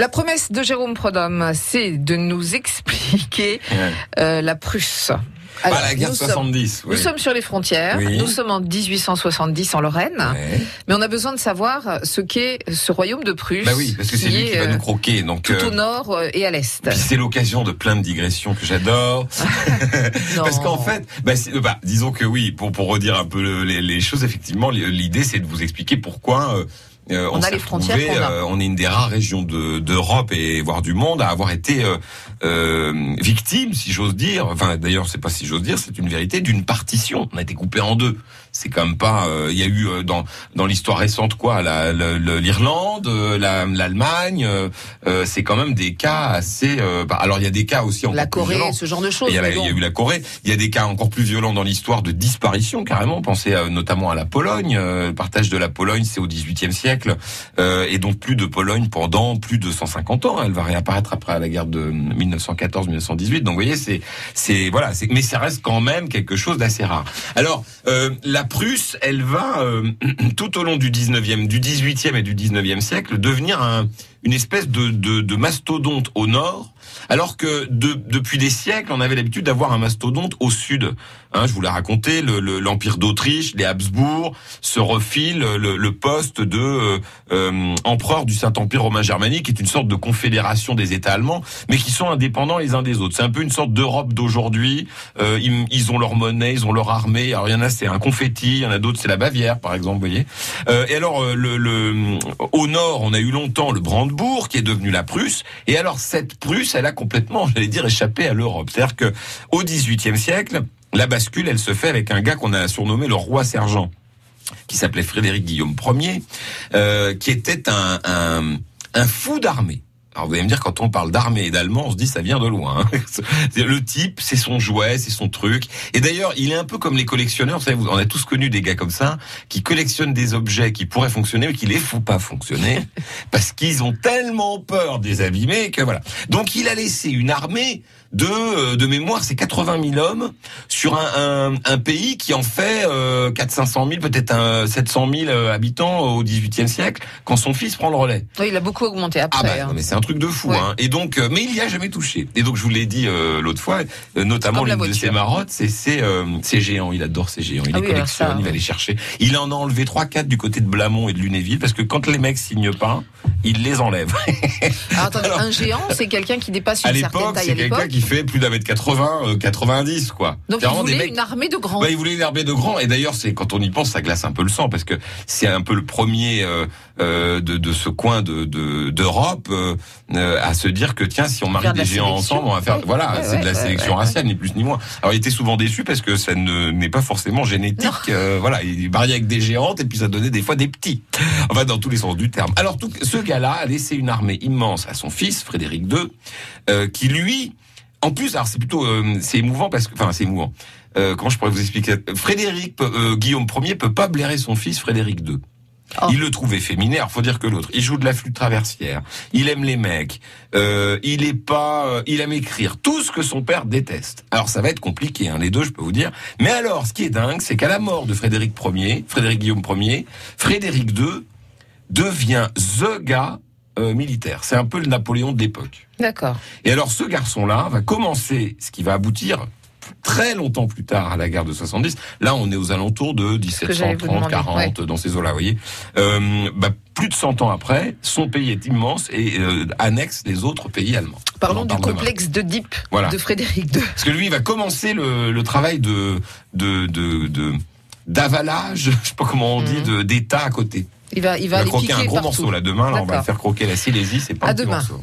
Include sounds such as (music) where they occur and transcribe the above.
La promesse de Jérôme Prodhomme, c'est de nous expliquer (laughs) euh, la Prusse. Alors, ah, la guerre 70. Nous sommes sur les frontières. Nous sommes en 1870 en Lorraine. Mais on a besoin de savoir ce qu'est ce royaume de Prusse. Bah oui, parce que c'est lui qui va nous croquer. Donc, tout au euh, nord euh, et à l'est. c'est l'occasion de plein de digressions que j'adore. (laughs) (laughs) parce qu'en fait, bah, bah, disons que oui, pour, pour redire un peu les, les choses, effectivement, l'idée c'est de vous expliquer pourquoi euh, euh, on, a les frontières. Euh, on est une des rares régions d'Europe et voire du monde à avoir été euh, victime, si j'ose dire. Enfin, d'ailleurs, c'est pas si j'ose dire, c'est une vérité d'une partition. On a été coupé en deux c'est quand même pas. Il y a eu dans dans l'histoire récente quoi, l'Irlande, l'Allemagne, c'est quand même des cas assez. Bah, alors il y a des cas aussi encore la Corée, ce genre de choses. Il y, a, eu la Corée. Il y a des cas encore plus violents dans l'histoire de disparition carrément. Pensez notamment à la Pologne. le partage de la Pologne, c'est au XVIIIe siècle, et donc plus de Pologne pendant plus de 150 ans. Elle va réapparaître après la guerre de 1914-1918. Donc vous voyez, c'est c'est voilà, mais ça reste quand même quelque chose d'assez rare. Alors la la Prusse, elle va euh, (clears throat) tout au long du 19e, du 18e et du 19e siècle devenir un, une espèce de, de, de, mastodonte au nord, alors que de, depuis des siècles, on avait l'habitude d'avoir un mastodonte au sud. Hein, je vous l'ai raconté, l'empire d'Autriche, les Habsbourg se refilent le, le poste de euh, euh, empereur du Saint-Empire romain germanique, qui est une sorte de confédération des États allemands, mais qui sont indépendants les uns des autres. C'est un peu une sorte d'Europe d'aujourd'hui. Euh, ils, ils, ont leur monnaie, ils ont leur armée. Alors il y en a, c'est un confetti, il y en a d'autres, c'est la Bavière, par exemple, vous voyez. et alors, le, le, au nord, on a eu longtemps le Brand qui est devenue la Prusse. Et alors cette Prusse, elle a complètement, j'allais dire, échappé à l'Europe. C'est-à-dire que au XVIIIe siècle, la bascule, elle se fait avec un gars qu'on a surnommé le roi sergent, qui s'appelait Frédéric Guillaume Ier, euh, qui était un, un, un fou d'armée. Alors vous allez me dire, quand on parle d'armée et d'allemand, on se dit ça vient de loin. Hein. (laughs) Le type, c'est son jouet, c'est son truc. Et d'ailleurs, il est un peu comme les collectionneurs. Vous savez, on a tous connu des gars comme ça qui collectionnent des objets qui pourraient fonctionner mais qui les font pas fonctionner (laughs) parce qu'ils ont tellement peur des abîmer que voilà. Donc il a laissé une armée de euh, de mémoire, c'est 80 000 hommes sur un, un, un, pays qui en fait euh, 4 500 000, peut-être 700 000 euh, habitants au 18e siècle, quand son fils prend le relais. Oui, il a beaucoup augmenté après. Ah bah, hein. mais un truc de fou. Hein. Et donc, euh, mais il y a jamais touché. Et donc, je vous l'ai dit l'autre fois, notamment l'une de ses marottes, c'est ces géants. Il adore ces géants. Il ah les collectionne, il va les chercher. Il en a enlevé trois, quatre du côté de Blamont et de Lunéville, parce que quand les mecs signent pas, il les enlève. (laughs) Alors, attendez, un géant, c'est quelqu'un qui dépasse une certaine taille à l'époque il fait plus d'un mètre 80, 90 euh, quoi. Donc il voulait une armée de grands. Bah, il voulait une armée de grands et d'ailleurs c'est quand on y pense ça glace un peu le sang parce que c'est un peu le premier euh, euh, de, de, ce coin de d'Europe à se dire que tiens si on marie des géants ensemble on va faire voilà c'est de la sélection raciale ni plus ni moins. Alors il était souvent déçu parce que ça ne n'est pas forcément génétique. voilà il mariait avec des géantes et puis ça donnait des fois des petits. Enfin dans tous les sens du terme. Alors tout, ce gars-là a laissé une armée immense à son fils Frédéric II qui lui en plus, alors c'est plutôt euh, c'est émouvant parce que enfin c'est émouvant. Euh, comment je pourrais vous expliquer? Frédéric euh, Guillaume Ier peut pas blairer son fils Frédéric II. Oh. Il le trouve efféminé. Alors faut dire que l'autre, il joue de la flûte traversière. Il aime les mecs. Euh, il est pas, il aime écrire. Tout ce que son père déteste. Alors ça va être compliqué, hein, les deux, je peux vous dire. Mais alors, ce qui est dingue, c'est qu'à la mort de Frédéric Ier, Frédéric Guillaume Ier, Frédéric II devient the gars euh, militaire. C'est un peu le Napoléon de l'époque. D'accord. Et alors ce garçon-là va commencer ce qui va aboutir très longtemps plus tard à la guerre de 70. Là, on est aux alentours de 1730, 40, dans ces eaux-là, vous voyez. Euh, bah, plus de 100 ans après, son pays est immense et euh, annexe les autres pays allemands. Parlons du complexe de Dieppe de Frédéric II. Parce que lui, il va commencer le, le travail de de de d'avalage, je sais pas comment on dit, mhm. d'État à côté. Il va, il va, croquer un gros morceau là demain. Là, on va faire croquer la Silésie. C'est pas à un demain. morceau.